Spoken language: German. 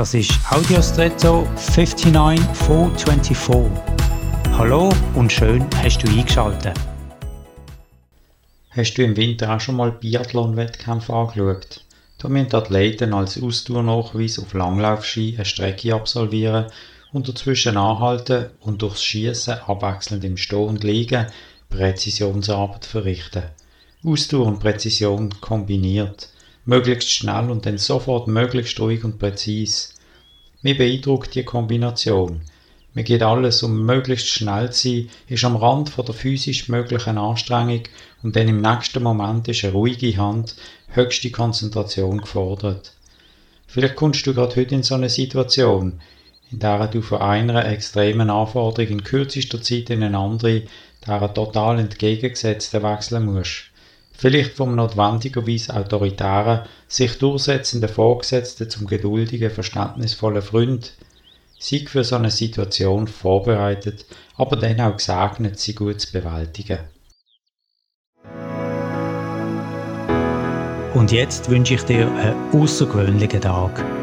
Das ist Audiostretto 59424. Hallo und schön hast du eingeschaltet. Hast du im Winter auch schon mal Biathlon-Wettkämpfe angeschaut? Da müssen Athleten als Ausdauernachweis auf Langlaufski eine Strecke absolvieren und dazwischen anhalten und durchs Schießen abwechselnd im Stehen und Liegen Präzisionsarbeit verrichten. Ausdauer und Präzision kombiniert. Möglichst schnell und dann sofort möglichst ruhig und präzise. Mir beeindruckt die Kombination. Mir geht alles um möglichst schnell zu sein, ist am Rand von der physisch möglichen Anstrengung und dann im nächsten Moment ist eine ruhige Hand, höchste Konzentration gefordert. Vielleicht kommst du gerade heute in so eine Situation, in der du von einer extremen Anforderung in kürzester Zeit in eine andere, der total entgegengesetzten wechseln musst. Vielleicht vom notwendigerweise autoritären, sich durchsetzenden Vorgesetzten zum geduldigen, verständnisvollen Freund. Sei für so eine Situation vorbereitet, aber dann auch gesegnet, sie gut zu bewältigen. Und jetzt wünsche ich dir einen außergewöhnlichen Tag.